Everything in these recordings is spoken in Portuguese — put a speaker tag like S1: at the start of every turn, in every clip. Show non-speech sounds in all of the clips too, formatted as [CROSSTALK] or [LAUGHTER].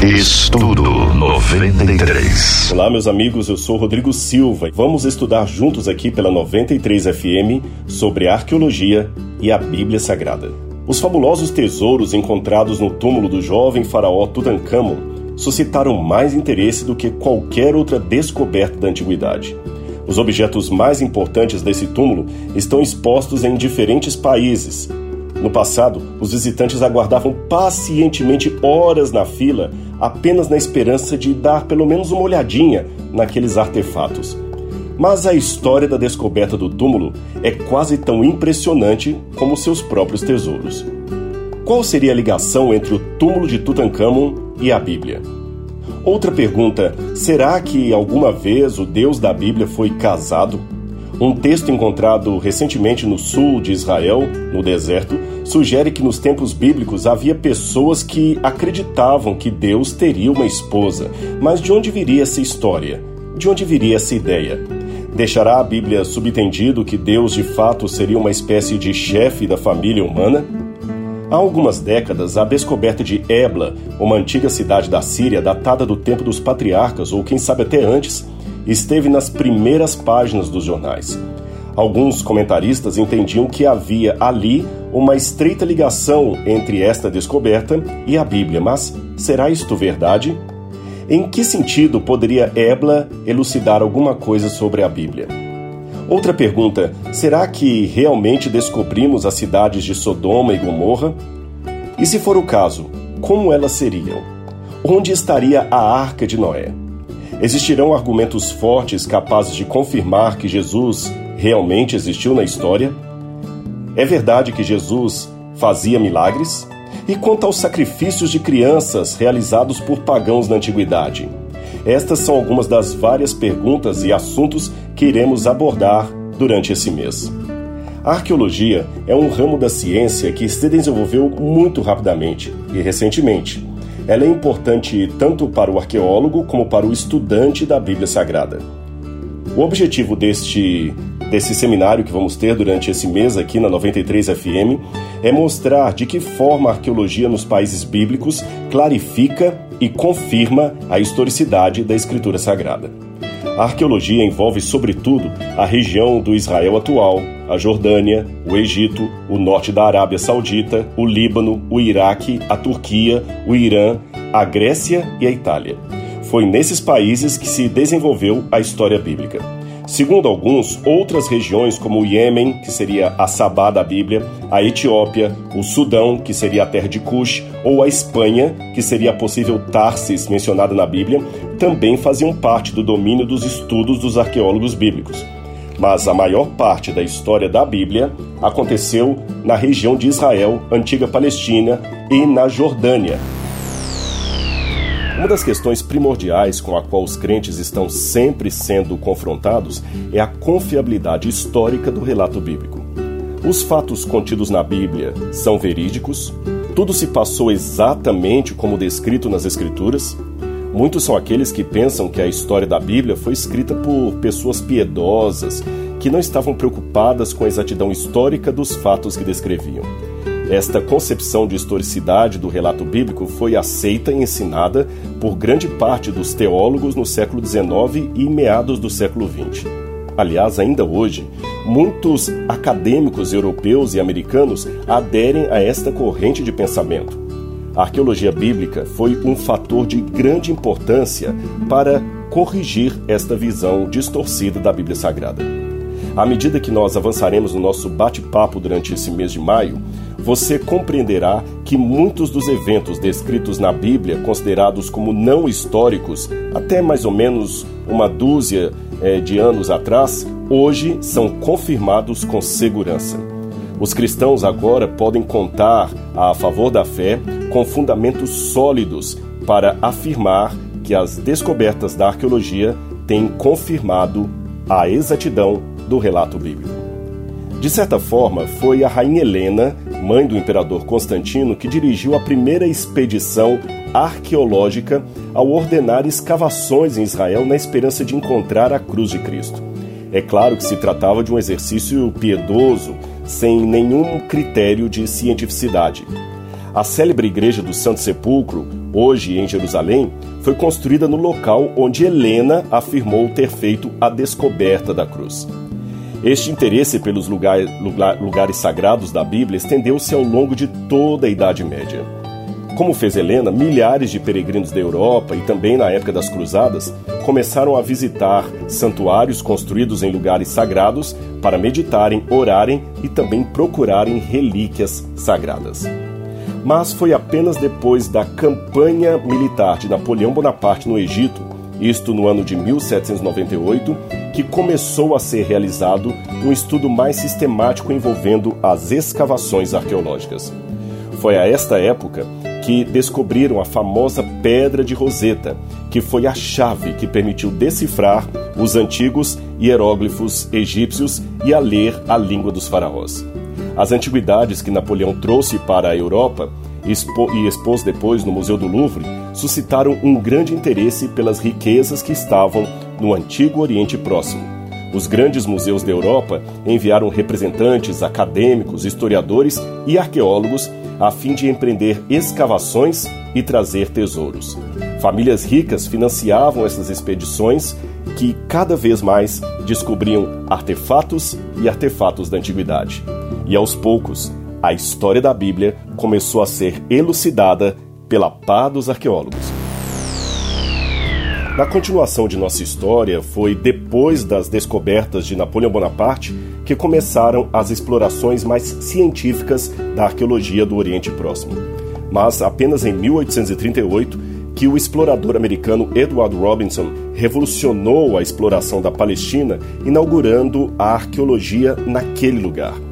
S1: Estudo 93.
S2: Olá, meus amigos, eu sou Rodrigo Silva. Vamos estudar juntos aqui pela 93 FM sobre arqueologia e a Bíblia Sagrada. Os fabulosos tesouros encontrados no túmulo do jovem faraó Tutankhamon suscitaram mais interesse do que qualquer outra descoberta da antiguidade. Os objetos mais importantes desse túmulo estão expostos em diferentes países, no passado, os visitantes aguardavam pacientemente horas na fila, apenas na esperança de dar pelo menos uma olhadinha naqueles artefatos. Mas a história da descoberta do túmulo é quase tão impressionante como seus próprios tesouros. Qual seria a ligação entre o túmulo de Tutankhamon e a Bíblia? Outra pergunta: será que alguma vez o Deus da Bíblia foi casado? Um texto encontrado recentemente no sul de Israel, no deserto, sugere que nos tempos bíblicos havia pessoas que acreditavam que Deus teria uma esposa. Mas de onde viria essa história? De onde viria essa ideia? Deixará a Bíblia subentendido que Deus de fato seria uma espécie de chefe da família humana? Há algumas décadas, a descoberta de Ebla, uma antiga cidade da Síria datada do tempo dos patriarcas, ou quem sabe até antes, esteve nas primeiras páginas dos jornais. Alguns comentaristas entendiam que havia ali uma estreita ligação entre esta descoberta e a Bíblia, mas será isto verdade? Em que sentido poderia Ebla elucidar alguma coisa sobre a Bíblia? Outra pergunta: será que realmente descobrimos as cidades de Sodoma e Gomorra? E se for o caso, como elas seriam? Onde estaria a arca de Noé? Existirão argumentos fortes capazes de confirmar que Jesus realmente existiu na história? É verdade que Jesus fazia milagres? E quanto aos sacrifícios de crianças realizados por pagãos na antiguidade? Estas são algumas das várias perguntas e assuntos que iremos abordar durante esse mês. A arqueologia é um ramo da ciência que se desenvolveu muito rapidamente e recentemente ela é importante tanto para o arqueólogo como para o estudante da Bíblia Sagrada. O objetivo deste, seminário que vamos ter durante esse mês aqui na 93 FM é mostrar de que forma a arqueologia nos países bíblicos clarifica e confirma a historicidade da Escritura Sagrada. A arqueologia envolve, sobretudo, a região do Israel atual, a Jordânia, o Egito, o norte da Arábia Saudita, o Líbano, o Iraque, a Turquia, o Irã, a Grécia e a Itália. Foi nesses países que se desenvolveu a história bíblica. Segundo alguns, outras regiões como o Iêmen, que seria a Sabá da Bíblia, a Etiópia, o Sudão, que seria a terra de Cush, ou a Espanha, que seria a possível Tarsis mencionada na Bíblia, também faziam parte do domínio dos estudos dos arqueólogos bíblicos. Mas a maior parte da história da Bíblia aconteceu na região de Israel, antiga Palestina e na Jordânia. Uma das questões primordiais com a qual os crentes estão sempre sendo confrontados é a confiabilidade histórica do relato bíblico. Os fatos contidos na Bíblia são verídicos? Tudo se passou exatamente como descrito nas Escrituras? Muitos são aqueles que pensam que a história da Bíblia foi escrita por pessoas piedosas que não estavam preocupadas com a exatidão histórica dos fatos que descreviam. Esta concepção de historicidade do relato bíblico foi aceita e ensinada por grande parte dos teólogos no século XIX e meados do século XX. Aliás, ainda hoje, muitos acadêmicos europeus e americanos aderem a esta corrente de pensamento. A arqueologia bíblica foi um fator de grande importância para corrigir esta visão distorcida da Bíblia Sagrada. À medida que nós avançaremos no nosso bate-papo durante esse mês de maio, você compreenderá que muitos dos eventos descritos na Bíblia, considerados como não históricos, até mais ou menos uma dúzia eh, de anos atrás, hoje são confirmados com segurança. Os cristãos agora podem contar a favor da fé com fundamentos sólidos para afirmar que as descobertas da arqueologia têm confirmado a exatidão do relato bíblico. De certa forma, foi a rainha Helena, mãe do imperador Constantino, que dirigiu a primeira expedição arqueológica ao ordenar escavações em Israel na esperança de encontrar a cruz de Cristo. É claro que se tratava de um exercício piedoso, sem nenhum critério de cientificidade. A célebre igreja do Santo Sepulcro, hoje em Jerusalém, foi construída no local onde Helena afirmou ter feito a descoberta da cruz. Este interesse pelos lugar, lugar, lugares sagrados da Bíblia estendeu-se ao longo de toda a Idade Média. Como fez Helena, milhares de peregrinos da Europa e também na época das Cruzadas começaram a visitar santuários construídos em lugares sagrados para meditarem, orarem e também procurarem relíquias sagradas. Mas foi apenas depois da campanha militar de Napoleão Bonaparte no Egito, isto no ano de 1798, que começou a ser realizado um estudo mais sistemático envolvendo as escavações arqueológicas. Foi a esta época que descobriram a famosa Pedra de Roseta, que foi a chave que permitiu decifrar os antigos hieróglifos egípcios e a ler a língua dos faraós. As antiguidades que Napoleão trouxe para a Europa e expôs depois no Museu do Louvre suscitaram um grande interesse pelas riquezas que estavam no antigo Oriente Próximo. Os grandes museus da Europa enviaram representantes, acadêmicos, historiadores e arqueólogos a fim de empreender escavações e trazer tesouros. Famílias ricas financiavam essas expedições que cada vez mais descobriam artefatos e artefatos da antiguidade. E aos poucos, a história da Bíblia começou a ser elucidada pela pá dos arqueólogos. Na continuação de nossa história, foi depois das descobertas de Napoleão Bonaparte que começaram as explorações mais científicas da arqueologia do Oriente Próximo. Mas apenas em 1838 que o explorador americano Edward Robinson revolucionou a exploração da Palestina, inaugurando a arqueologia naquele lugar.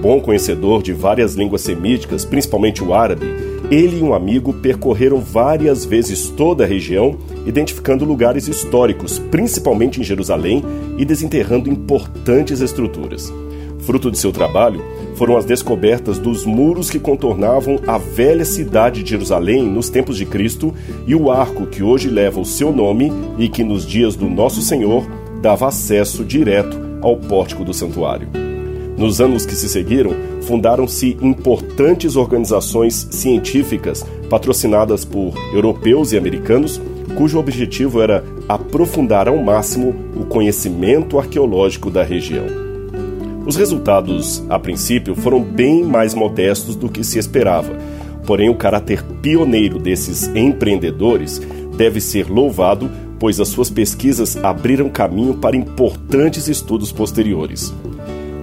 S2: Bom conhecedor de várias línguas semíticas, principalmente o árabe, ele e um amigo percorreram várias vezes toda a região, identificando lugares históricos, principalmente em Jerusalém, e desenterrando importantes estruturas. Fruto de seu trabalho foram as descobertas dos muros que contornavam a velha cidade de Jerusalém nos tempos de Cristo e o arco que hoje leva o seu nome e que nos dias do Nosso Senhor dava acesso direto ao pórtico do santuário. Nos anos que se seguiram, fundaram-se importantes organizações científicas patrocinadas por europeus e americanos, cujo objetivo era aprofundar ao máximo o conhecimento arqueológico da região. Os resultados, a princípio, foram bem mais modestos do que se esperava, porém, o caráter pioneiro desses empreendedores deve ser louvado, pois as suas pesquisas abriram caminho para importantes estudos posteriores.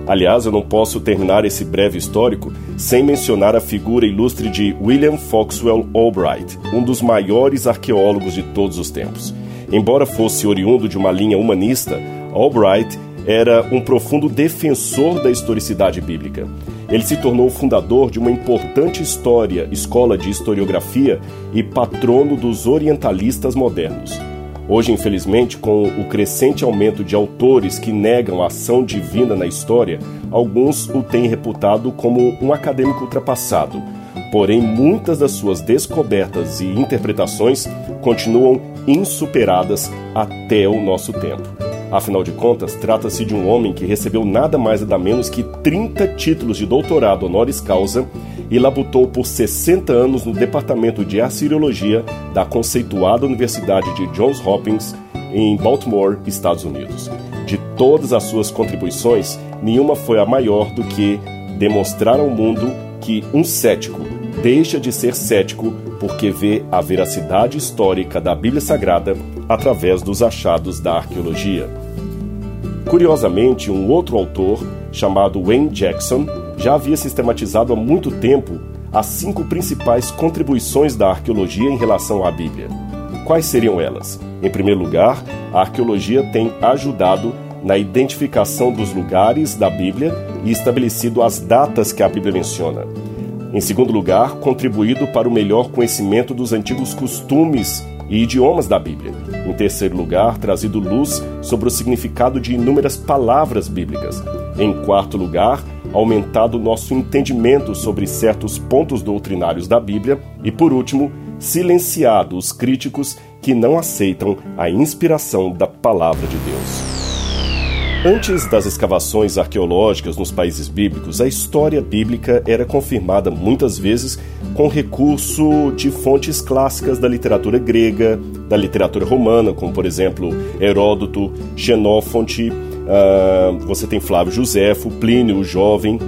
S2: Aliás, eu não posso terminar esse breve histórico sem mencionar a figura ilustre de William Foxwell Albright, um dos maiores arqueólogos de todos os tempos. Embora fosse oriundo de uma linha humanista, Albright era um profundo defensor da historicidade bíblica. Ele se tornou fundador de uma importante história, escola de historiografia e patrono dos orientalistas modernos. Hoje, infelizmente, com o crescente aumento de autores que negam a ação divina na história, alguns o têm reputado como um acadêmico ultrapassado. Porém, muitas das suas descobertas e interpretações continuam insuperadas até o nosso tempo. Afinal de contas, trata-se de um homem que recebeu nada mais nada menos que 30 títulos de doutorado honoris causa e labutou por 60 anos no departamento de Assiriologia da conceituada Universidade de Johns Hopkins, em Baltimore, Estados Unidos. De todas as suas contribuições, nenhuma foi a maior do que demonstrar ao mundo que um cético deixa de ser cético porque vê a veracidade histórica da Bíblia Sagrada através dos achados da arqueologia. Curiosamente, um outro autor, chamado Wayne Jackson, já havia sistematizado há muito tempo as cinco principais contribuições da arqueologia em relação à Bíblia. Quais seriam elas? Em primeiro lugar, a arqueologia tem ajudado na identificação dos lugares da Bíblia e estabelecido as datas que a Bíblia menciona. Em segundo lugar, contribuído para o melhor conhecimento dos antigos costumes e idiomas da Bíblia. Em terceiro lugar, trazido luz sobre o significado de inúmeras palavras bíblicas. Em quarto lugar, aumentado nosso entendimento sobre certos pontos doutrinários da Bíblia e, por último, silenciado os críticos que não aceitam a inspiração da palavra de Deus. Antes das escavações arqueológicas nos países bíblicos, a história bíblica era confirmada muitas vezes com recurso de fontes clássicas da literatura grega, da literatura romana, como por exemplo Heródoto, Xenófonte, uh, você tem Flávio Joséfo, Plínio o Jovem.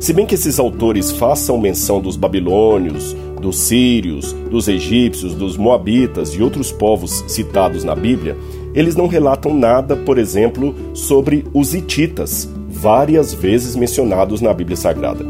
S2: Se bem que esses autores façam menção dos babilônios, dos sírios, dos egípcios, dos moabitas e outros povos citados na Bíblia, eles não relatam nada, por exemplo, sobre os hititas, várias vezes mencionados na Bíblia Sagrada.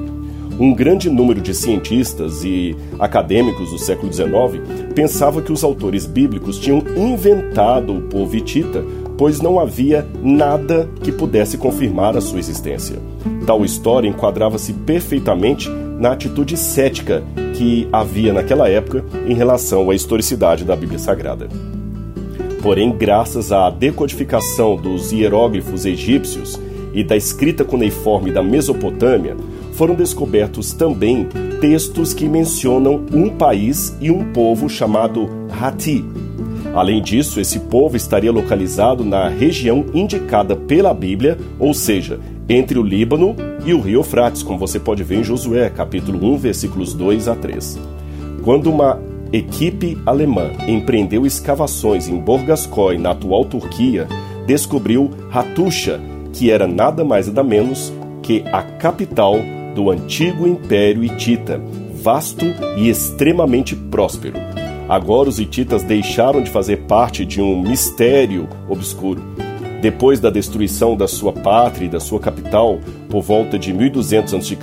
S2: Um grande número de cientistas e acadêmicos do século XIX pensava que os autores bíblicos tinham inventado o povo hitita, pois não havia nada que pudesse confirmar a sua existência. Tal história enquadrava-se perfeitamente na atitude cética que havia naquela época em relação à historicidade da Bíblia Sagrada. Porém, graças à decodificação dos hieróglifos egípcios e da escrita cuneiforme da Mesopotâmia, foram descobertos também textos que mencionam um país e um povo chamado Hati. Além disso, esse povo estaria localizado na região indicada pela Bíblia, ou seja, entre o Líbano e o rio Eufrates, como você pode ver em Josué, capítulo 1, versículos 2 a 3. Quando uma equipe alemã empreendeu escavações em Borgaskoi, na atual Turquia, descobriu Hatusha, que era nada mais nada menos que a capital do antigo Império Hitita, vasto e extremamente próspero. Agora os hititas deixaram de fazer parte de um mistério obscuro. Depois da destruição da sua pátria e da sua capital, por volta de 1200 a.C.,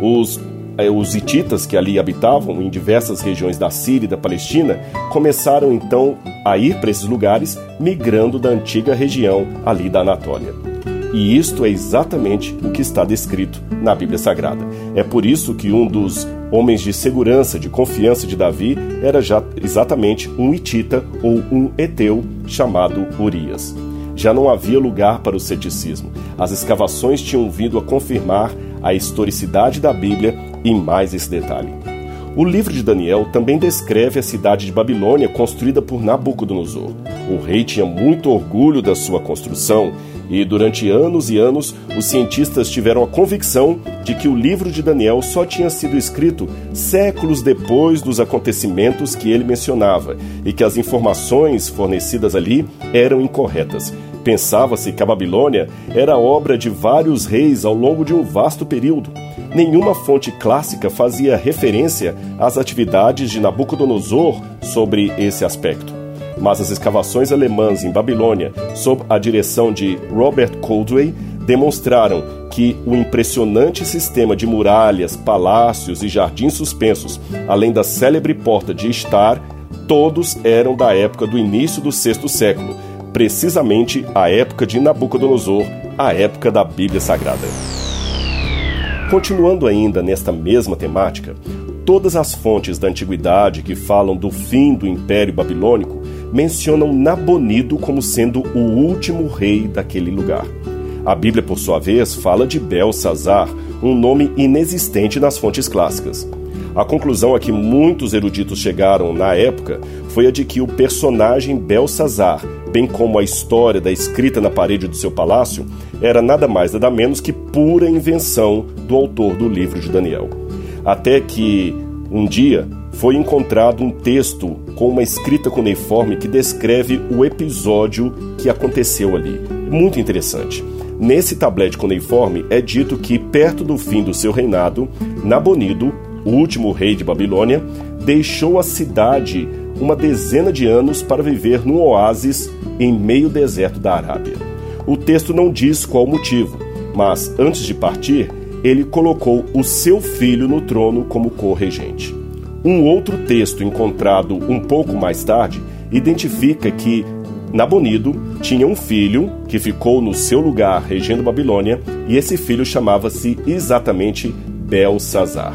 S2: os eh, os hititas que ali habitavam em diversas regiões da Síria e da Palestina começaram então a ir para esses lugares, migrando da antiga região ali da Anatólia. E isto é exatamente o que está descrito na Bíblia Sagrada. É por isso que um dos homens de segurança, de confiança de Davi, era já exatamente um hitita ou um eteu chamado Urias. Já não havia lugar para o ceticismo. As escavações tinham vindo a confirmar a historicidade da Bíblia e mais esse detalhe. O livro de Daniel também descreve a cidade de Babilônia construída por Nabucodonosor. O rei tinha muito orgulho da sua construção e, durante anos e anos, os cientistas tiveram a convicção de que o livro de Daniel só tinha sido escrito séculos depois dos acontecimentos que ele mencionava e que as informações fornecidas ali eram incorretas. Pensava-se que a Babilônia era obra de vários reis ao longo de um vasto período. Nenhuma fonte clássica fazia referência às atividades de Nabucodonosor sobre esse aspecto. Mas as escavações alemãs em Babilônia, sob a direção de Robert Coldway, demonstraram que o impressionante sistema de muralhas, palácios e jardins suspensos, além da célebre porta de Estar, todos eram da época do início do sexto século, precisamente a época de Nabucodonosor, a época da Bíblia Sagrada. Continuando ainda nesta mesma temática, todas as fontes da antiguidade que falam do fim do Império Babilônico mencionam Nabonido como sendo o último rei daquele lugar. A Bíblia, por sua vez, fala de Belsazar, um nome inexistente nas fontes clássicas. A conclusão a que muitos eruditos chegaram na época foi a de que o personagem Belsazar, bem como a história da escrita na parede do seu palácio, era nada mais nada menos que pura invenção do autor do livro de Daniel. Até que, um dia, foi encontrado um texto com uma escrita cuneiforme que descreve o episódio que aconteceu ali. Muito interessante. Nesse tablete cuneiforme é dito que, perto do fim do seu reinado, Nabonido, o último rei de Babilônia, deixou a cidade uma dezena de anos para viver num oásis em meio deserto da Arábia. O texto não diz qual motivo, mas antes de partir, ele colocou o seu filho no trono como co-regente. Um outro texto encontrado um pouco mais tarde identifica que Nabonido tinha um filho que ficou no seu lugar regendo Babilônia e esse filho chamava-se exatamente Belsazar.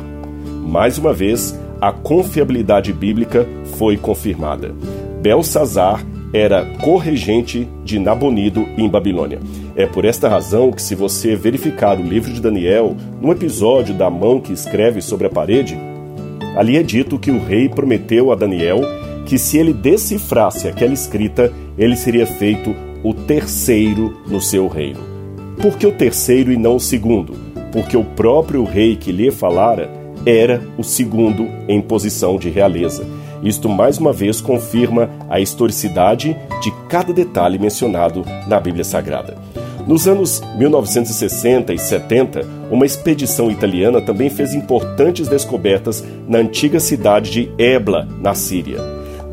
S2: Mais uma vez, a confiabilidade bíblica foi confirmada. Belsazar era corregente de Nabonido em Babilônia. É por esta razão que, se você verificar o livro de Daniel, no episódio da mão que escreve sobre a parede, ali é dito que o rei prometeu a Daniel que, se ele decifrasse aquela escrita, ele seria feito o terceiro no seu reino. Por que o terceiro e não o segundo? Porque o próprio rei que lhe falara era o segundo em posição de realeza. Isto mais uma vez confirma a historicidade de cada detalhe mencionado na Bíblia Sagrada. Nos anos 1960 e 70, uma expedição italiana também fez importantes descobertas na antiga cidade de Ebla, na Síria.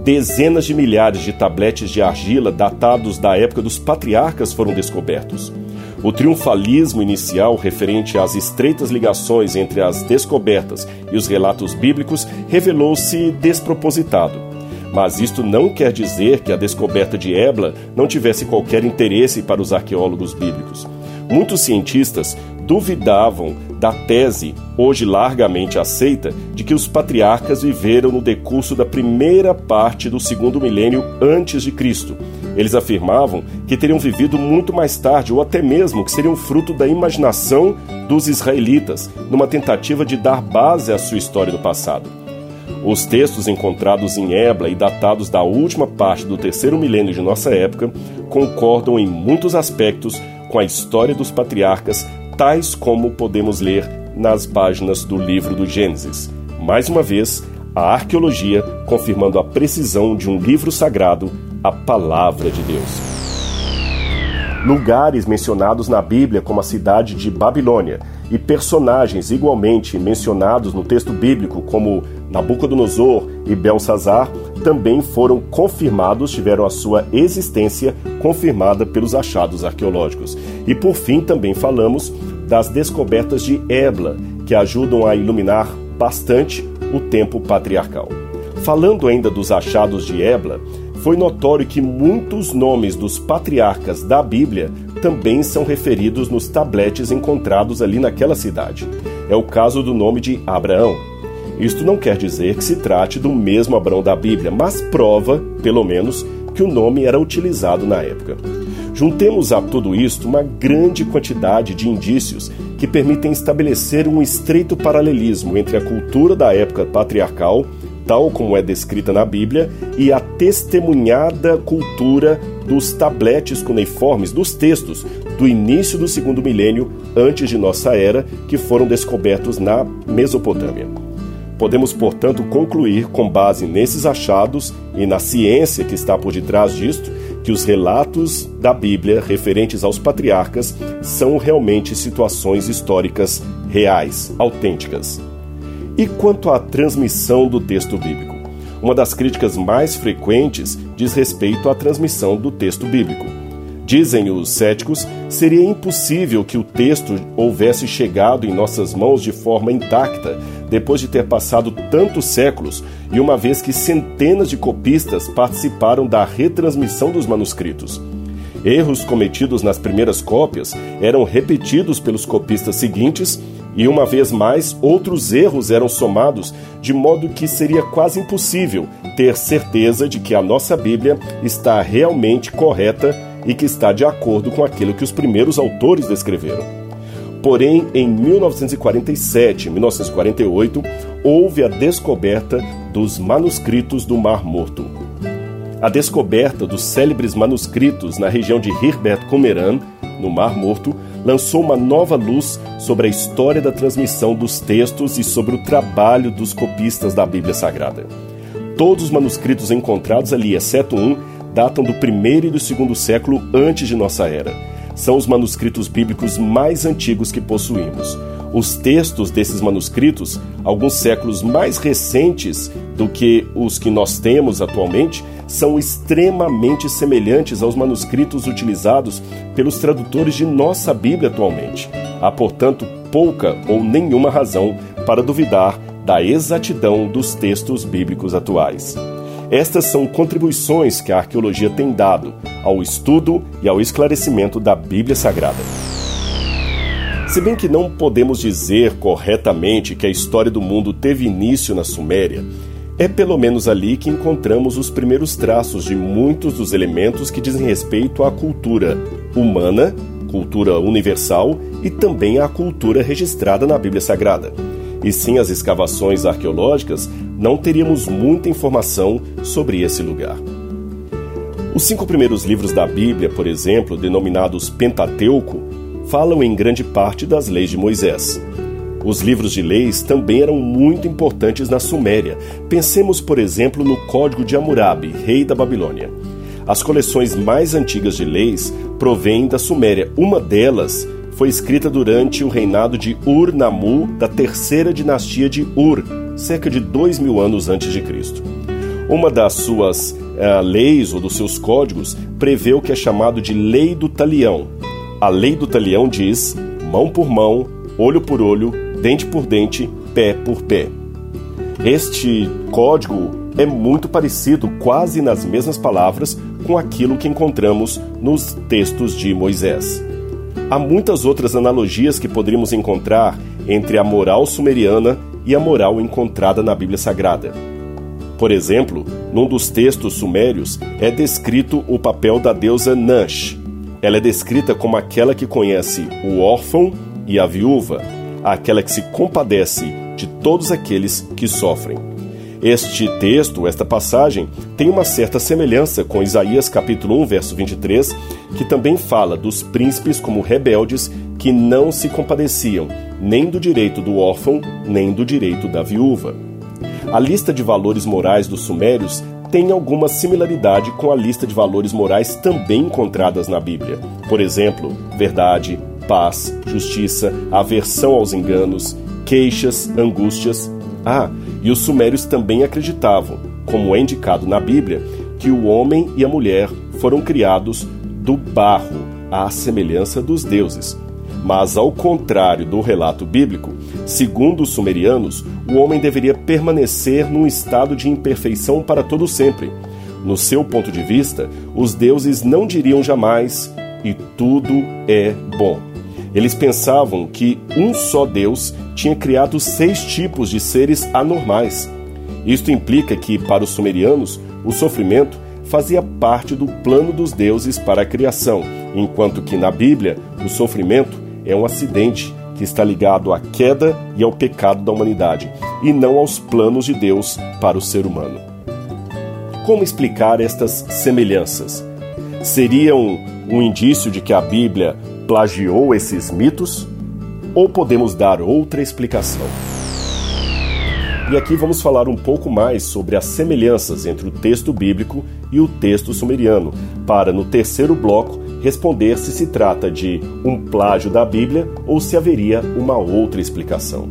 S2: Dezenas de milhares de tabletes de argila datados da época dos patriarcas foram descobertos. O triunfalismo inicial referente às estreitas ligações entre as descobertas e os relatos bíblicos revelou-se despropositado. Mas isto não quer dizer que a descoberta de Ebla não tivesse qualquer interesse para os arqueólogos bíblicos. Muitos cientistas duvidavam da tese, hoje largamente aceita, de que os patriarcas viveram no decurso da primeira parte do segundo milênio antes de Cristo. Eles afirmavam que teriam vivido muito mais tarde, ou até mesmo que seriam fruto da imaginação dos israelitas, numa tentativa de dar base à sua história do passado. Os textos encontrados em Ebla e datados da última parte do terceiro milênio de nossa época concordam em muitos aspectos com a história dos patriarcas, tais como podemos ler nas páginas do livro do Gênesis. Mais uma vez, a arqueologia confirmando a precisão de um livro sagrado, a Palavra de Deus. Lugares mencionados na Bíblia, como a cidade de Babilônia, e personagens igualmente mencionados no texto bíblico, como Nabucodonosor e Belsazar, também foram confirmados, tiveram a sua existência confirmada pelos achados arqueológicos. E por fim, também falamos das descobertas de Ebla, que ajudam a iluminar bastante o tempo patriarcal. Falando ainda dos achados de Ebla, foi notório que muitos nomes dos patriarcas da Bíblia também são referidos nos tabletes encontrados ali naquela cidade. É o caso do nome de Abraão. Isto não quer dizer que se trate do mesmo Abraão da Bíblia, mas prova, pelo menos, que o nome era utilizado na época. Juntemos a tudo isto uma grande quantidade de indícios que permitem estabelecer um estreito paralelismo entre a cultura da época patriarcal tal como é descrita na Bíblia, e a testemunhada cultura dos tabletes cuneiformes, dos textos do início do segundo milênio antes de nossa era, que foram descobertos na Mesopotâmia. Podemos, portanto, concluir, com base nesses achados e na ciência que está por detrás disto, que os relatos da Bíblia referentes aos patriarcas são realmente situações históricas reais, autênticas. E quanto à transmissão do texto bíblico? Uma das críticas mais frequentes diz respeito à transmissão do texto bíblico. Dizem os céticos, seria impossível que o texto houvesse chegado em nossas mãos de forma intacta, depois de ter passado tantos séculos e uma vez que centenas de copistas participaram da retransmissão dos manuscritos. Erros cometidos nas primeiras cópias eram repetidos pelos copistas seguintes e uma vez mais, outros erros eram somados, de modo que seria quase impossível ter certeza de que a nossa Bíblia está realmente correta e que está de acordo com aquilo que os primeiros autores descreveram. Porém, em 1947 e 1948, houve a descoberta dos manuscritos do Mar Morto. A descoberta dos célebres manuscritos na região de Herbert Comeran, no Mar Morto, lançou uma nova luz sobre a história da transmissão dos textos e sobre o trabalho dos copistas da Bíblia Sagrada. Todos os manuscritos encontrados ali, exceto um, datam do primeiro e do segundo século antes de nossa era. São os manuscritos bíblicos mais antigos que possuímos. Os textos desses manuscritos, alguns séculos mais recentes do que os que nós temos atualmente, são extremamente semelhantes aos manuscritos utilizados pelos tradutores de nossa Bíblia atualmente. Há, portanto, pouca ou nenhuma razão para duvidar da exatidão dos textos bíblicos atuais. Estas são contribuições que a arqueologia tem dado ao estudo e ao esclarecimento da Bíblia Sagrada. Se bem que não podemos dizer corretamente que a história do mundo teve início na Suméria, é pelo menos ali que encontramos os primeiros traços de muitos dos elementos que dizem respeito à cultura humana, cultura universal e também à cultura registrada na Bíblia Sagrada. E sem as escavações arqueológicas, não teríamos muita informação sobre esse lugar. Os cinco primeiros livros da Bíblia, por exemplo, denominados Pentateuco, falam em grande parte das leis de Moisés. Os livros de leis também eram muito importantes na Suméria. Pensemos, por exemplo, no Código de Hammurabi, rei da Babilônia. As coleções mais antigas de leis provêm da Suméria. Uma delas foi escrita durante o reinado de Ur-Nammu, da terceira dinastia de Ur, cerca de dois mil anos antes de Cristo. Uma das suas uh, leis ou dos seus códigos prevê o que é chamado de Lei do Talião. A Lei do Talião diz mão por mão, olho por olho, dente por dente, pé por pé. Este código é muito parecido, quase nas mesmas palavras, com aquilo que encontramos nos textos de Moisés. Há muitas outras analogias que poderíamos encontrar entre a moral sumeriana e a moral encontrada na Bíblia Sagrada. Por exemplo, num dos textos sumérios é descrito o papel da deusa Nash. Ela é descrita como aquela que conhece o órfão e a viúva, aquela que se compadece de todos aqueles que sofrem. Este texto, esta passagem, tem uma certa semelhança com Isaías capítulo 1, verso 23, que também fala dos príncipes como rebeldes que não se compadeciam nem do direito do órfão, nem do direito da viúva. A lista de valores morais dos sumérios tem alguma similaridade com a lista de valores morais também encontradas na Bíblia. Por exemplo, verdade, paz, justiça, aversão aos enganos, queixas, angústias. Ah, e os sumérios também acreditavam, como é indicado na Bíblia, que o homem e a mulher foram criados do barro, à semelhança dos deuses. Mas, ao contrário do relato bíblico, segundo os sumerianos, o homem deveria permanecer num estado de imperfeição para todo sempre. No seu ponto de vista, os deuses não diriam jamais e tudo é bom. Eles pensavam que um só Deus tinha criado seis tipos de seres anormais. Isto implica que, para os sumerianos, o sofrimento fazia parte do plano dos deuses para a criação, enquanto que na Bíblia o sofrimento é um acidente que está ligado à queda e ao pecado da humanidade, e não aos planos de Deus para o ser humano. Como explicar estas semelhanças? Seriam um indício de que a Bíblia plagiou esses mitos? Ou podemos dar outra explicação? E aqui vamos falar um pouco mais sobre as semelhanças entre o texto bíblico e o texto sumeriano, para no terceiro bloco responder se se trata de um plágio da Bíblia ou se haveria uma outra explicação.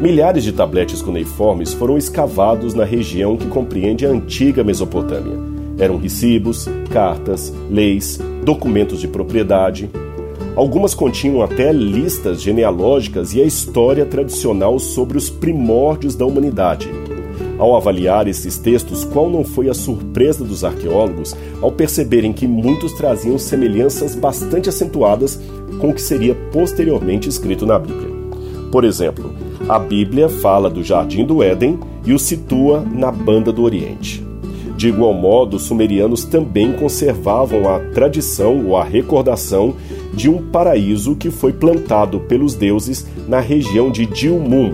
S2: Milhares de tabletes cuneiformes foram escavados na região que compreende a antiga Mesopotâmia. Eram recibos, cartas, leis, documentos de propriedade, Algumas continham até listas genealógicas e a história tradicional sobre os primórdios da humanidade. Ao avaliar esses textos, qual não foi a surpresa dos arqueólogos ao perceberem que muitos traziam semelhanças bastante acentuadas com o que seria posteriormente escrito na Bíblia? Por exemplo, a Bíblia fala do Jardim do Éden e o situa na Banda do Oriente. De igual modo, os sumerianos também conservavam a tradição ou a recordação de um paraíso que foi plantado pelos deuses na região de Dilmun.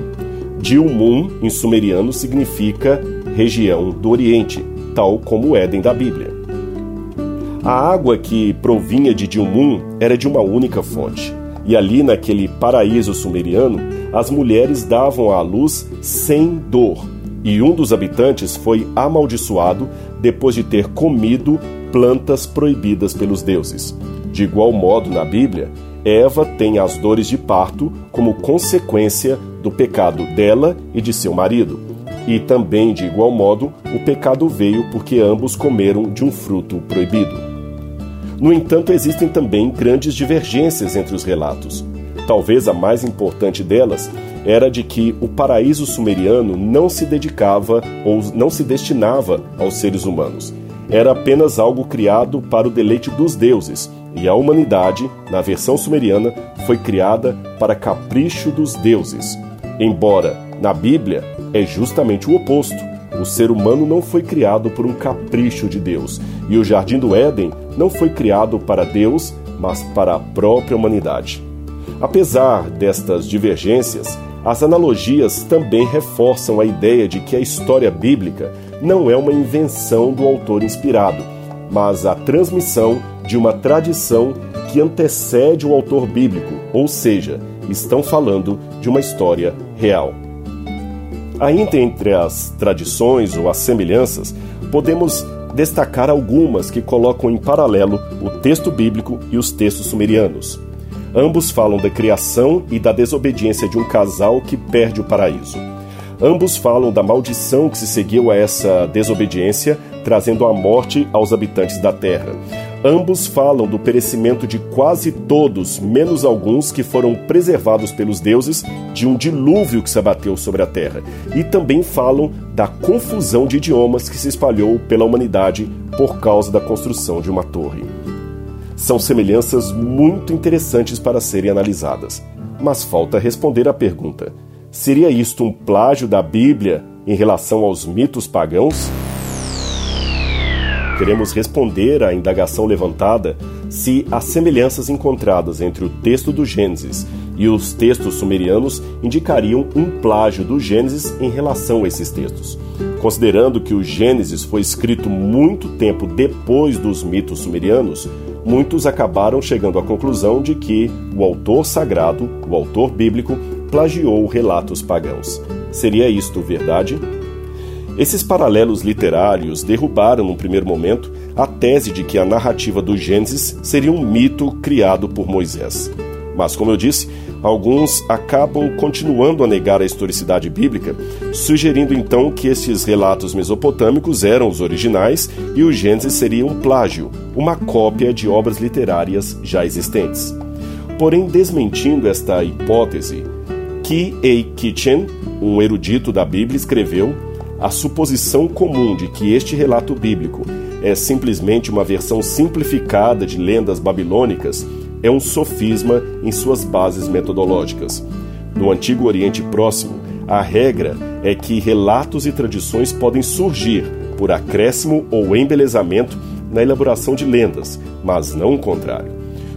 S2: Dilmun, em sumeriano, significa região do Oriente, tal como o Éden da Bíblia. A água que provinha de Dilmun era de uma única fonte, e ali naquele paraíso sumeriano, as mulheres davam à luz sem dor, e um dos habitantes foi amaldiçoado depois de ter comido plantas proibidas pelos deuses. De igual modo, na Bíblia, Eva tem as dores de parto como consequência do pecado dela e de seu marido. E também, de igual modo, o pecado veio porque ambos comeram de um fruto proibido. No entanto, existem também grandes divergências entre os relatos. Talvez a mais importante delas era de que o paraíso sumeriano não se dedicava ou não se destinava aos seres humanos. Era apenas algo criado para o deleite dos deuses, e a humanidade, na versão sumeriana, foi criada para capricho dos deuses. Embora, na Bíblia, é justamente o oposto. O ser humano não foi criado por um capricho de Deus, e o jardim do Éden não foi criado para Deus, mas para a própria humanidade. Apesar destas divergências, as analogias também reforçam a ideia de que a história bíblica não é uma invenção do autor inspirado, mas a transmissão de uma tradição que antecede o autor bíblico, ou seja, estão falando de uma história real. Ainda entre as tradições ou as semelhanças, podemos destacar algumas que colocam em paralelo o texto bíblico e os textos sumerianos. Ambos falam da criação e da desobediência de um casal que perde o paraíso. Ambos falam da maldição que se seguiu a essa desobediência, trazendo a morte aos habitantes da terra. Ambos falam do perecimento de quase todos, menos alguns que foram preservados pelos deuses de um dilúvio que se abateu sobre a terra. E também falam da confusão de idiomas que se espalhou pela humanidade por causa da construção de uma torre. São semelhanças muito interessantes para serem analisadas. Mas falta responder à pergunta: seria isto um plágio da Bíblia em relação aos mitos pagãos? Queremos responder à indagação levantada se as semelhanças encontradas entre o texto do Gênesis e os textos sumerianos indicariam um plágio do Gênesis em relação a esses textos. Considerando que o Gênesis foi escrito muito tempo depois dos mitos sumerianos, muitos acabaram chegando à conclusão de que o autor sagrado, o autor bíblico, plagiou relatos pagãos. Seria isto verdade? Esses paralelos literários derrubaram, num primeiro momento, a tese de que a narrativa do Gênesis seria um mito criado por Moisés. Mas, como eu disse, alguns acabam continuando a negar a historicidade bíblica, sugerindo então que estes relatos mesopotâmicos eram os originais e o Gênesis seria um plágio, uma cópia de obras literárias já existentes. Porém, desmentindo esta hipótese, Ki Ei Kitchen, um erudito da Bíblia, escreveu a suposição comum de que este relato bíblico é simplesmente uma versão simplificada de lendas babilônicas é um sofisma em suas bases metodológicas. No Antigo Oriente Próximo, a regra é que relatos e tradições podem surgir por acréscimo ou embelezamento na elaboração de lendas, mas não o contrário.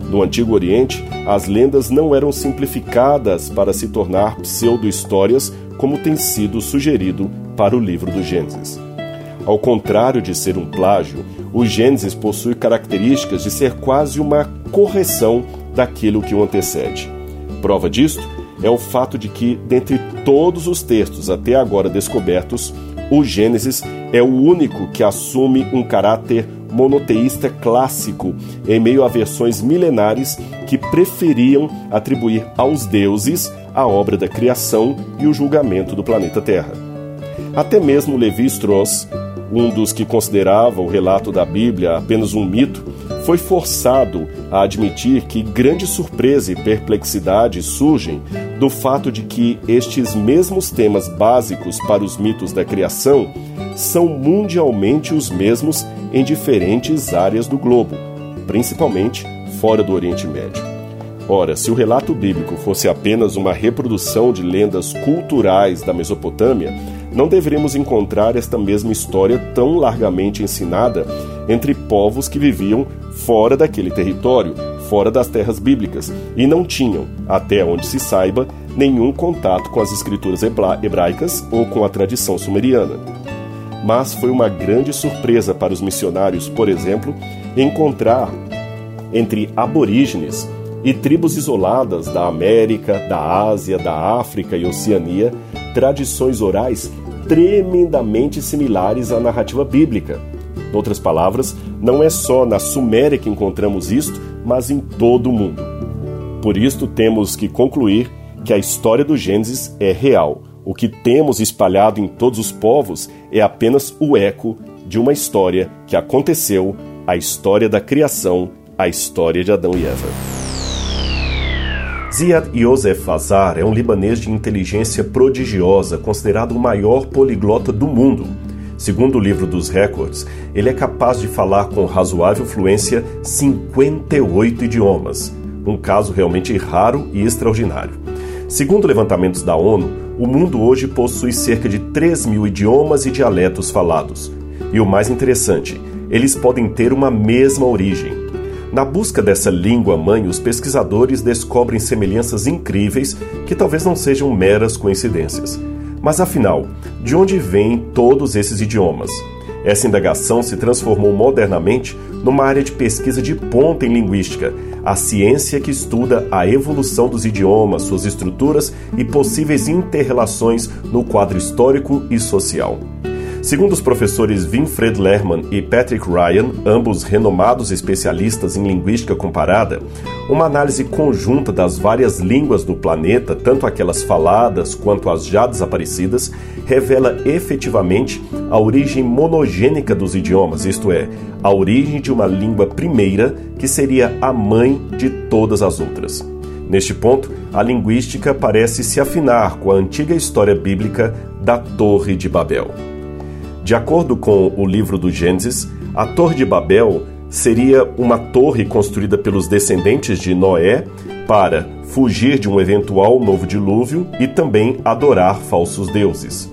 S2: No Antigo Oriente, as lendas não eram simplificadas para se tornar pseudo-histórias, como tem sido sugerido para o livro do Gênesis. Ao contrário de ser um plágio, o Gênesis possui características de ser quase uma correção daquilo que o antecede. Prova disto é o fato de que, dentre todos os textos até agora descobertos, o Gênesis é o único que assume um caráter monoteísta clássico em meio a versões milenares que preferiam atribuir aos deuses a obra da criação e o julgamento do planeta Terra. Até mesmo Levi Strauss, um dos que considerava o relato da Bíblia apenas um mito, foi forçado a admitir que grande surpresa e perplexidade surgem do fato de que estes mesmos temas básicos para os mitos da criação são mundialmente os mesmos em diferentes áreas do globo, principalmente fora do Oriente Médio. Ora, se o relato bíblico fosse apenas uma reprodução de lendas culturais da Mesopotâmia, não deveríamos encontrar esta mesma história tão largamente ensinada entre povos que viviam fora daquele território, fora das terras bíblicas, e não tinham, até onde se saiba, nenhum contato com as escrituras hebraicas ou com a tradição sumeriana. Mas foi uma grande surpresa para os missionários, por exemplo, encontrar entre aborígenes e tribos isoladas da América, da Ásia, da África e Oceania tradições orais tremendamente similares à narrativa bíblica. Em outras palavras, não é só na Suméria que encontramos isto, mas em todo o mundo. Por isto, temos que concluir que a história do Gênesis é real. O que temos espalhado em todos os povos é apenas o eco de uma história que aconteceu, a história da criação, a história de Adão e Eva. Ziad Yosef Azar é um libanês de inteligência prodigiosa, considerado o maior poliglota do mundo. Segundo o livro dos recordes, ele é capaz de falar com razoável fluência 58 idiomas, um caso realmente raro e extraordinário. Segundo levantamentos da ONU, o mundo hoje possui cerca de 3 mil idiomas e dialetos falados. E o mais interessante, eles podem ter uma mesma origem. Na busca dessa língua-mãe, os pesquisadores descobrem semelhanças incríveis que talvez não sejam meras coincidências. Mas afinal, de onde vêm todos esses idiomas? Essa indagação se transformou modernamente numa área de pesquisa de ponta em linguística, a ciência que estuda a evolução dos idiomas, suas estruturas e possíveis interrelações no quadro histórico e social. Segundo os professores Winfred Lerman e Patrick Ryan, ambos renomados especialistas em linguística comparada, uma análise conjunta das várias línguas do planeta, tanto aquelas faladas quanto as já desaparecidas, revela efetivamente a origem monogênica dos idiomas, isto é, a origem de uma língua primeira que seria a mãe de todas as outras. Neste ponto, a linguística parece se afinar com a antiga história bíblica da Torre de Babel. De acordo com o livro do Gênesis, a Torre de Babel seria uma torre construída pelos descendentes de Noé para fugir de um eventual novo dilúvio e também adorar falsos deuses.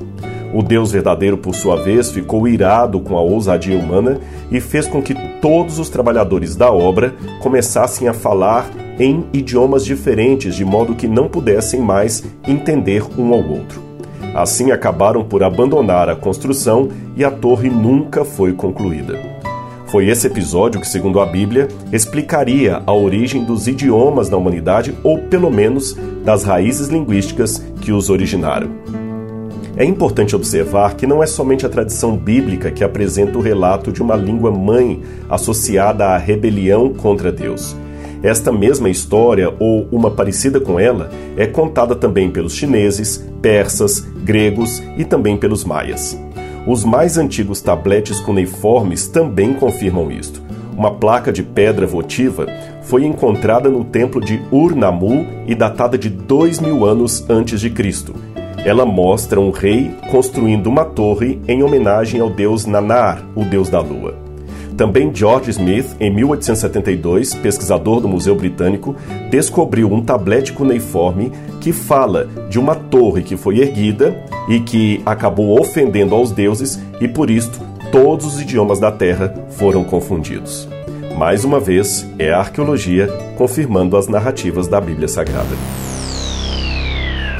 S2: O Deus verdadeiro, por sua vez, ficou irado com a ousadia humana e fez com que todos os trabalhadores da obra começassem a falar em idiomas diferentes, de modo que não pudessem mais entender um ao outro. Assim acabaram por abandonar a construção e a torre nunca foi concluída. Foi esse episódio que, segundo a Bíblia, explicaria a origem dos idiomas da humanidade, ou pelo menos das raízes linguísticas que os originaram. É importante observar que não é somente a tradição bíblica que apresenta o relato de uma língua mãe associada à rebelião contra Deus. Esta mesma história, ou uma parecida com ela, é contada também pelos chineses, persas, gregos e também pelos maias. Os mais antigos tabletes cuneiformes também confirmam isto. Uma placa de pedra votiva foi encontrada no templo de Ur-Nammu e datada de dois mil anos antes de Cristo. Ela mostra um rei construindo uma torre em homenagem ao deus Nanar, o deus da lua. Também George Smith, em 1872, pesquisador do Museu Britânico, descobriu um tablete cuneiforme que fala de uma torre que foi erguida e que acabou ofendendo aos deuses e por isto todos os idiomas da Terra foram confundidos. Mais uma vez, é a arqueologia confirmando as narrativas da Bíblia Sagrada.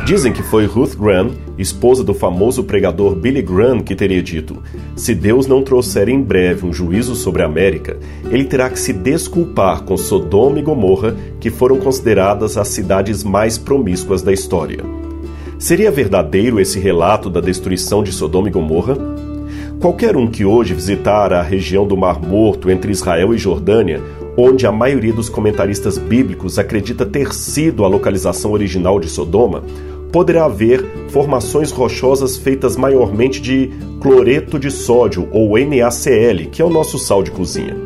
S2: Dizem que foi Ruth Graham, esposa do famoso pregador Billy Graham, que teria dito: Se Deus não trouxer em breve um juízo sobre a América, ele terá que se desculpar com Sodoma e Gomorra, que foram consideradas as cidades mais promíscuas da história. Seria verdadeiro esse relato da destruição de Sodoma e Gomorra? Qualquer um que hoje visitar a região do Mar Morto entre Israel e Jordânia, onde a maioria dos comentaristas bíblicos acredita ter sido a localização original de Sodoma, poderá haver formações rochosas feitas maiormente de cloreto de sódio ou NaCl, que é o nosso sal de cozinha.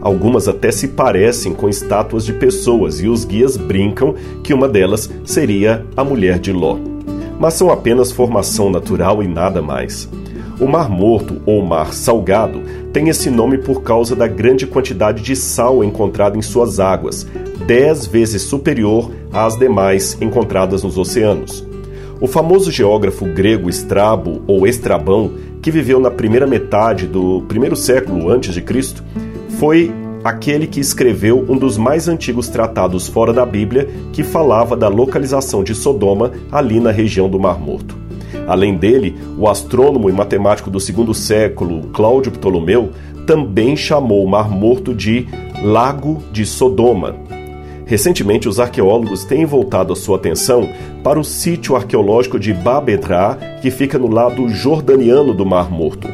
S2: Algumas até se parecem com estátuas de pessoas e os guias brincam que uma delas seria a mulher de Ló. Mas são apenas formação natural e nada mais. O Mar Morto ou Mar Salgado tem esse nome por causa da grande quantidade de sal encontrada em suas águas, dez vezes superior às demais encontradas nos oceanos. O famoso geógrafo grego Estrabo ou Estrabão, que viveu na primeira metade do primeiro século antes de Cristo, foi aquele que escreveu um dos mais antigos tratados fora da Bíblia que falava da localização de Sodoma ali na região do Mar Morto. Além dele, o astrônomo e matemático do segundo século, Cláudio Ptolomeu, também chamou o Mar Morto de Lago de Sodoma. Recentemente, os arqueólogos têm voltado a sua atenção para o sítio arqueológico de Babedra, que fica no lado jordaniano do Mar Morto.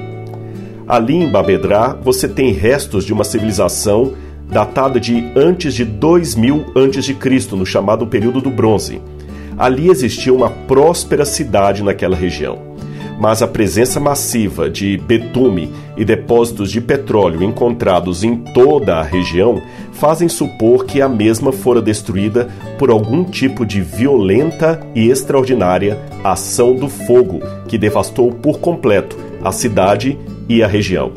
S2: Ali em Babedra, você tem restos de uma civilização datada de antes de 2000 a.C., no chamado período do Bronze ali existia uma próspera cidade naquela região. Mas a presença massiva de betume e depósitos de petróleo encontrados em toda a região fazem supor que a mesma fora destruída por algum tipo de violenta e extraordinária ação do fogo que devastou por completo a cidade e a região.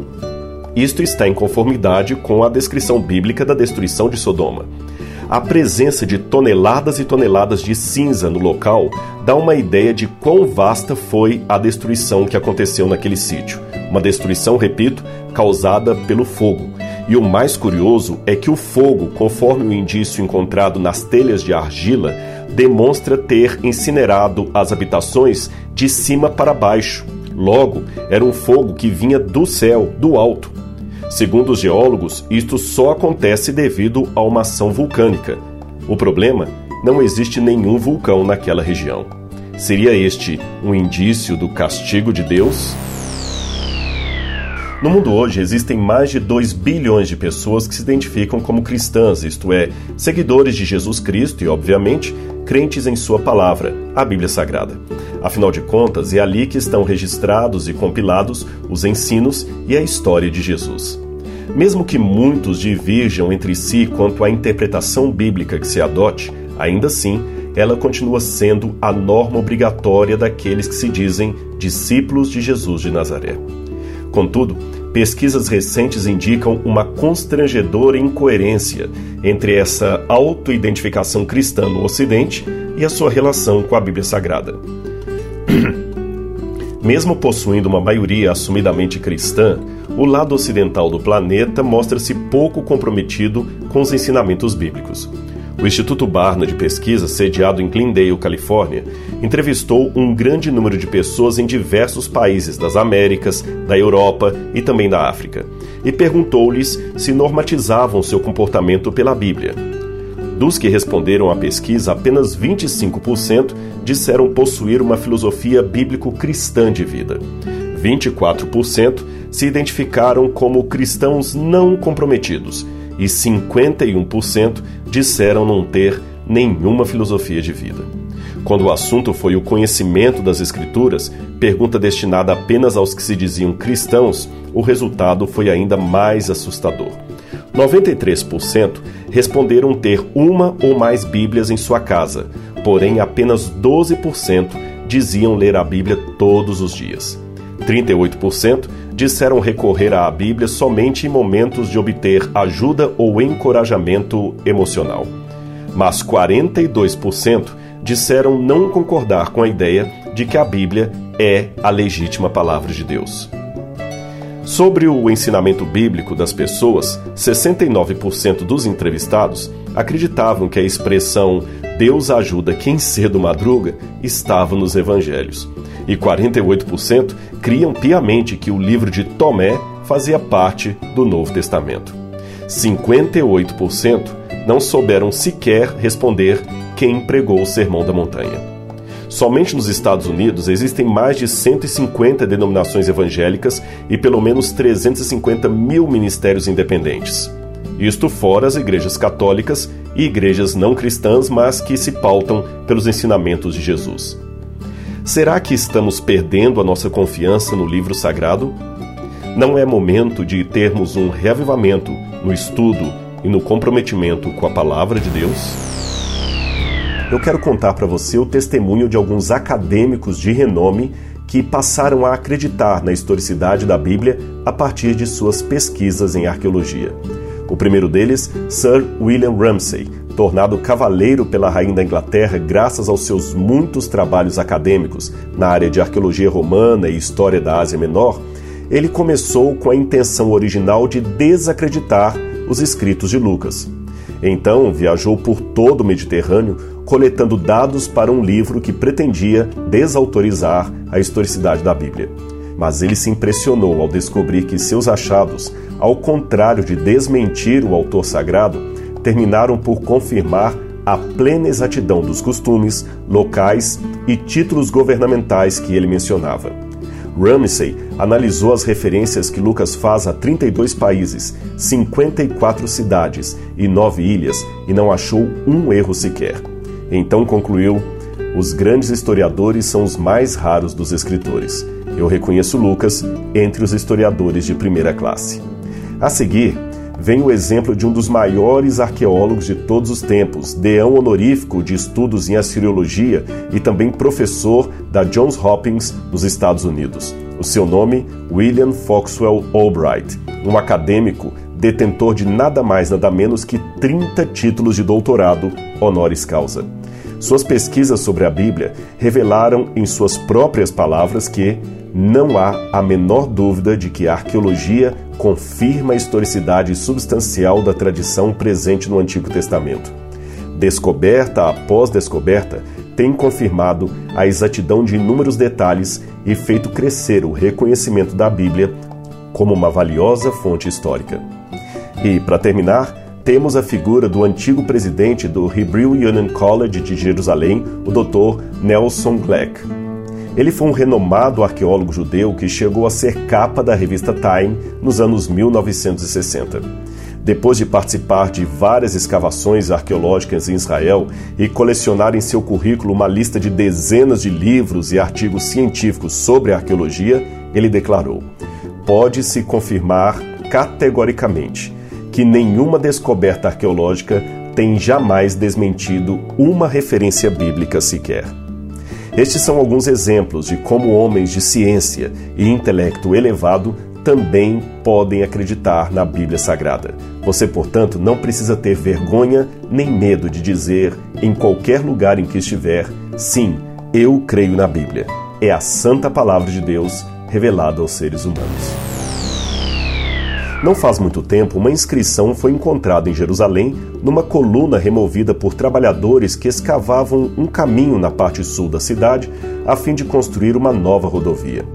S2: Isto está em conformidade com a descrição bíblica da destruição de Sodoma. A presença de toneladas e toneladas de cinza no local dá uma ideia de quão vasta foi a destruição que aconteceu naquele sítio. Uma destruição, repito, causada pelo fogo. E o mais curioso é que o fogo, conforme o indício encontrado nas telhas de argila, demonstra ter incinerado as habitações de cima para baixo. Logo, era um fogo que vinha do céu, do alto. Segundo os geólogos, isto só acontece devido a uma ação vulcânica. O problema não existe nenhum vulcão naquela região. Seria este um indício do castigo de Deus? No mundo hoje existem mais de 2 bilhões de pessoas que se identificam como cristãs, isto é, seguidores de Jesus Cristo e, obviamente, crentes em Sua palavra, a Bíblia Sagrada. Afinal de contas, é ali que estão registrados e compilados os ensinos e a história de Jesus. Mesmo que muitos divirjam entre si quanto à interpretação bíblica que se adote, ainda assim, ela continua sendo a norma obrigatória daqueles que se dizem discípulos de Jesus de Nazaré. Contudo, pesquisas recentes indicam uma constrangedora incoerência entre essa autoidentificação cristã no Ocidente e a sua relação com a Bíblia Sagrada. [CLEARS THROAT] Mesmo possuindo uma maioria assumidamente cristã, o lado ocidental do planeta mostra-se pouco comprometido com os ensinamentos bíblicos. O Instituto Barna de Pesquisa, sediado em Glendale, Califórnia, entrevistou um grande número de pessoas em diversos países das Américas, da Europa e também da África, e perguntou-lhes se normatizavam seu comportamento pela Bíblia. Dos que responderam à pesquisa, apenas 25% disseram possuir uma filosofia bíblico-cristã de vida. 24% se identificaram como cristãos não comprometidos e 51% disseram não ter nenhuma filosofia de vida. Quando o assunto foi o conhecimento das Escrituras, pergunta destinada apenas aos que se diziam cristãos, o resultado foi ainda mais assustador. 93% responderam ter uma ou mais Bíblias em sua casa, porém apenas 12% diziam ler a Bíblia todos os dias. 38% disseram recorrer à Bíblia somente em momentos de obter ajuda ou encorajamento emocional. Mas 42% disseram não concordar com a ideia de que a Bíblia é a legítima palavra de Deus. Sobre o ensinamento bíblico das pessoas, 69% dos entrevistados acreditavam que a expressão Deus ajuda quem cedo madruga estava nos evangelhos e 48% criam piamente que o livro de Tomé fazia parte do Novo Testamento. 58% não souberam sequer responder quem pregou o Sermão da Montanha. Somente nos Estados Unidos existem mais de 150 denominações evangélicas e pelo menos 350 mil ministérios independentes. Isto fora as igrejas católicas e igrejas não cristãs, mas que se pautam pelos ensinamentos de Jesus. Será que estamos perdendo a nossa confiança no livro sagrado? Não é momento de termos um reavivamento no estudo e no comprometimento com a palavra de Deus? Eu quero contar para você o testemunho de alguns acadêmicos de renome que passaram a acreditar na historicidade da Bíblia a partir de suas pesquisas em arqueologia. O primeiro deles, Sir William Ramsay, tornado cavaleiro pela rainha da Inglaterra graças aos seus muitos trabalhos acadêmicos na área de arqueologia romana e história da Ásia Menor, ele começou com a intenção original de desacreditar os escritos de Lucas. Então viajou por todo o Mediterrâneo coletando dados para um livro que pretendia desautorizar a historicidade da Bíblia. Mas ele se impressionou ao descobrir que seus achados, ao contrário de desmentir o autor sagrado, terminaram por confirmar a plena exatidão dos costumes, locais e títulos governamentais que ele mencionava. Ramsay analisou as referências que Lucas faz a 32 países, 54 cidades e 9 ilhas e não achou um erro sequer. Então concluiu: os grandes historiadores são os mais raros dos escritores. Eu reconheço Lucas entre os historiadores de primeira classe. A seguir, vem o exemplo de um dos maiores arqueólogos de todos os tempos, deão honorífico de estudos em assiriologia e também professor da Johns Hopkins, nos Estados Unidos. O seu nome, William Foxwell Albright, um acadêmico detentor de nada mais nada menos que 30 títulos de doutorado honoris causa. Suas pesquisas sobre a Bíblia revelaram em suas próprias palavras que não há a menor dúvida de que a arqueologia confirma a historicidade substancial da tradição presente no Antigo Testamento. Descoberta após descoberta, tem confirmado a exatidão de inúmeros detalhes e feito crescer o reconhecimento da Bíblia como uma valiosa fonte histórica. E, para terminar, temos a figura do antigo presidente do Hebrew Union College de Jerusalém, o Dr. Nelson Gleck. Ele foi um renomado arqueólogo judeu que chegou a ser capa da revista Time nos anos 1960. Depois de participar de várias escavações arqueológicas em Israel e colecionar em seu currículo uma lista de dezenas de livros e artigos científicos sobre arqueologia, ele declarou: Pode-se confirmar categoricamente que nenhuma descoberta arqueológica tem jamais desmentido uma referência bíblica sequer. Estes são alguns exemplos de como homens de ciência e intelecto elevado também podem acreditar na Bíblia Sagrada. Você, portanto, não precisa ter vergonha nem medo de dizer, em qualquer lugar em que estiver, sim, eu creio na Bíblia. É a santa palavra de Deus revelada aos seres humanos. Não faz muito tempo, uma inscrição foi encontrada em Jerusalém numa coluna removida por trabalhadores que escavavam um caminho na parte sul da cidade a fim de construir uma nova rodovia.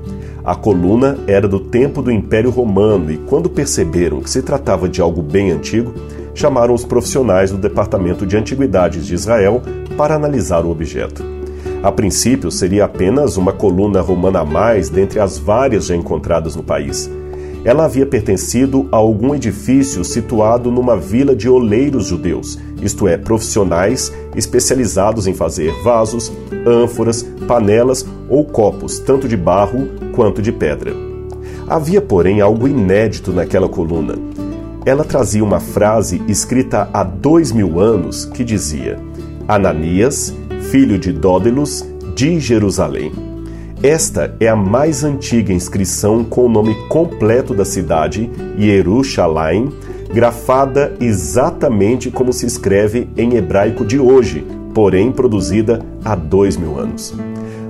S2: A coluna era do tempo do Império Romano e, quando perceberam que se tratava de algo bem antigo, chamaram os profissionais do Departamento de Antiguidades de Israel para analisar o objeto. A princípio, seria apenas uma coluna romana a mais dentre as várias já encontradas no país. Ela havia pertencido a algum edifício situado numa vila de oleiros judeus, isto é, profissionais especializados em fazer vasos, ânforas, panelas ou copos, tanto de barro quanto de pedra. Havia, porém, algo inédito naquela coluna. Ela trazia uma frase escrita há dois mil anos que dizia: Ananias, filho de Dódelos, de Jerusalém. Esta é a mais antiga inscrição com o nome completo da cidade, Yerushalayim, grafada exatamente como se escreve em hebraico de hoje, porém produzida há dois mil anos.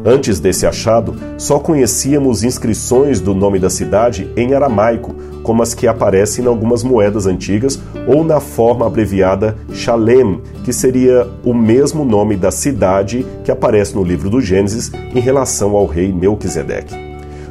S2: Antes desse achado, só conhecíamos inscrições do nome da cidade em aramaico, como as que aparecem em algumas moedas antigas ou na forma abreviada Shalem, que seria o mesmo nome da cidade que aparece no livro do Gênesis em relação ao rei Melquisedeque.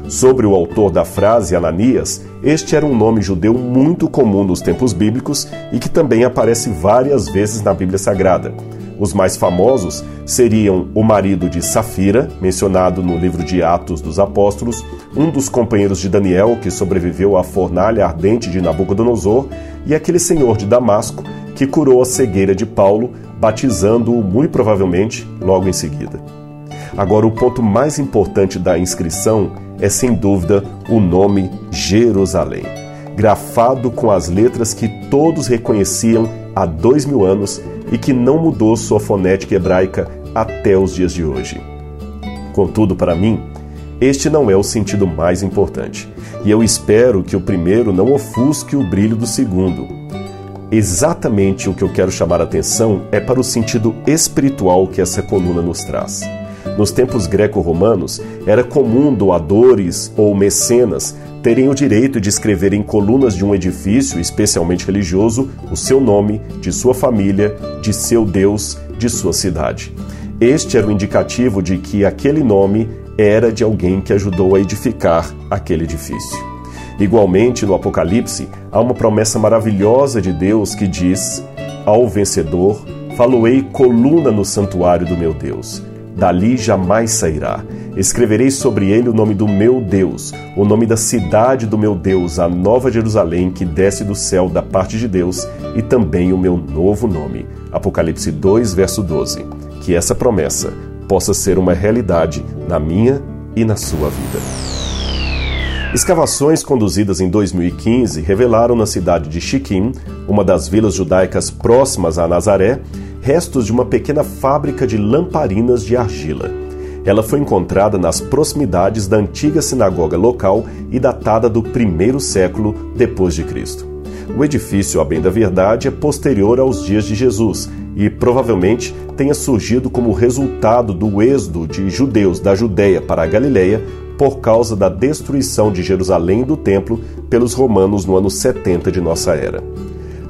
S2: Sobre o autor da frase Ananias, este era um nome judeu muito comum nos tempos bíblicos e que também aparece várias vezes na Bíblia Sagrada. Os mais famosos seriam o marido de Safira, mencionado no livro de Atos dos Apóstolos, um dos companheiros de Daniel que sobreviveu à fornalha ardente de Nabucodonosor, e aquele senhor de Damasco que curou a cegueira de Paulo, batizando-o muito provavelmente logo em seguida. Agora, o ponto mais importante da inscrição é sem dúvida o nome Jerusalém, grafado com as letras que todos reconheciam há dois mil anos e que não mudou sua fonética hebraica até os dias de hoje. Contudo, para mim, este não é o sentido mais importante, e eu espero que o primeiro não ofusque o brilho do segundo. Exatamente o que eu quero chamar a atenção é para o sentido espiritual que essa coluna nos traz. Nos tempos greco-romanos, era comum doadores ou mecenas terem o direito de escrever em colunas de um edifício, especialmente religioso, o seu nome, de sua família, de seu Deus, de sua cidade. Este era o indicativo de que aquele nome era de alguém que ajudou a edificar aquele edifício. Igualmente, no Apocalipse, há uma promessa maravilhosa de Deus que diz: Ao vencedor, faloei coluna no santuário do meu Deus. Dali jamais sairá Escreverei sobre ele o nome do meu Deus, o nome da cidade do meu Deus, a nova Jerusalém que desce do céu da parte de Deus, e também o meu novo nome. Apocalipse 2, verso 12. Que essa promessa possa ser uma realidade na minha e na sua vida. Escavações conduzidas em 2015 revelaram na cidade de Shiquim, uma das vilas judaicas próximas a Nazaré, restos de uma pequena fábrica de lamparinas de argila. Ela foi encontrada nas proximidades da antiga sinagoga local e datada do primeiro século depois de Cristo. O edifício, a bem da verdade, é posterior aos dias de Jesus e provavelmente tenha surgido como resultado do êxodo de judeus da Judéia para a Galiléia por causa da destruição de Jerusalém e do templo pelos romanos no ano 70 de nossa era.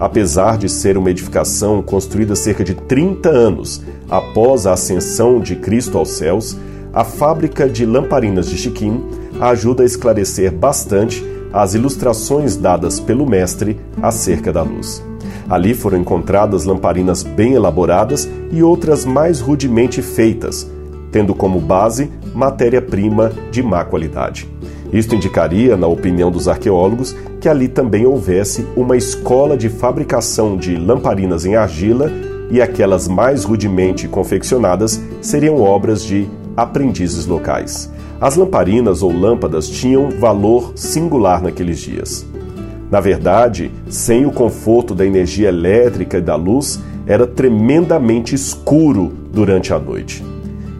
S2: Apesar de ser uma edificação construída cerca de 30 anos após a ascensão de Cristo aos céus, a fábrica de lamparinas de Chiquim ajuda a esclarecer bastante as ilustrações dadas pelo mestre acerca da luz. Ali foram encontradas lamparinas bem elaboradas e outras mais rudemente feitas, tendo como base matéria-prima de má qualidade. Isto indicaria, na opinião dos arqueólogos, que ali também houvesse uma escola de fabricação de lamparinas em argila e aquelas mais rudemente confeccionadas seriam obras de aprendizes locais. As lamparinas ou lâmpadas tinham valor singular naqueles dias. Na verdade, sem o conforto da energia elétrica e da luz, era tremendamente escuro durante a noite.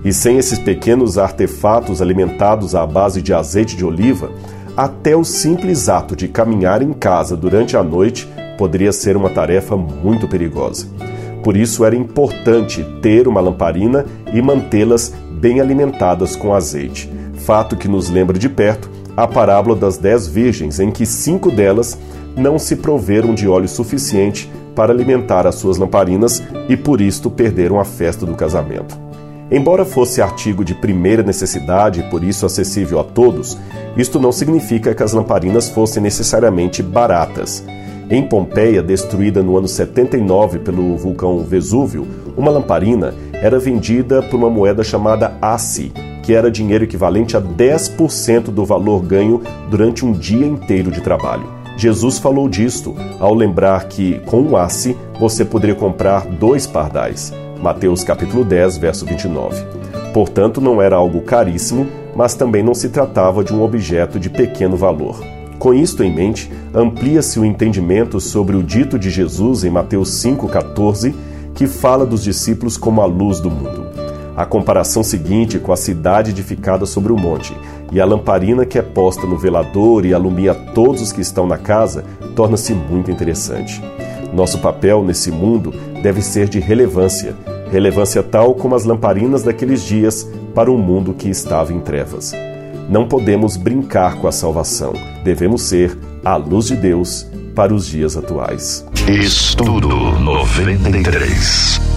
S2: E sem esses pequenos artefatos alimentados à base de azeite de oliva, até o simples ato de caminhar em casa durante a noite poderia ser uma tarefa muito perigosa. Por isso era importante ter uma lamparina e mantê-las bem alimentadas com azeite, fato que nos lembra de perto a parábola das dez virgens, em que cinco delas não se proveram de óleo suficiente para alimentar as suas lamparinas e por isto perderam a festa do casamento. Embora fosse artigo de primeira necessidade e por isso acessível a todos, isto não significa que as lamparinas fossem necessariamente baratas. Em Pompeia, destruída no ano 79 pelo vulcão Vesúvio, uma lamparina era vendida por uma moeda chamada assi, que era dinheiro equivalente a 10% do valor ganho durante um dia inteiro de trabalho. Jesus falou disto ao lembrar que, com o assi, você poderia comprar dois pardais. Mateus capítulo 10, verso 29. Portanto, não era algo caríssimo, mas também não se tratava de um objeto de pequeno valor. Com isto em mente, amplia-se o entendimento sobre o dito de Jesus em Mateus 5,14, que fala dos discípulos como a luz do mundo. A comparação seguinte com a cidade edificada sobre o monte e a lamparina que é posta no velador e alumia todos os que estão na casa torna-se muito interessante. Nosso papel nesse mundo deve ser de relevância, relevância tal como as lamparinas daqueles dias para um mundo que estava em trevas. Não podemos brincar com a salvação, devemos ser a luz de Deus para os dias atuais.
S1: Estudo 93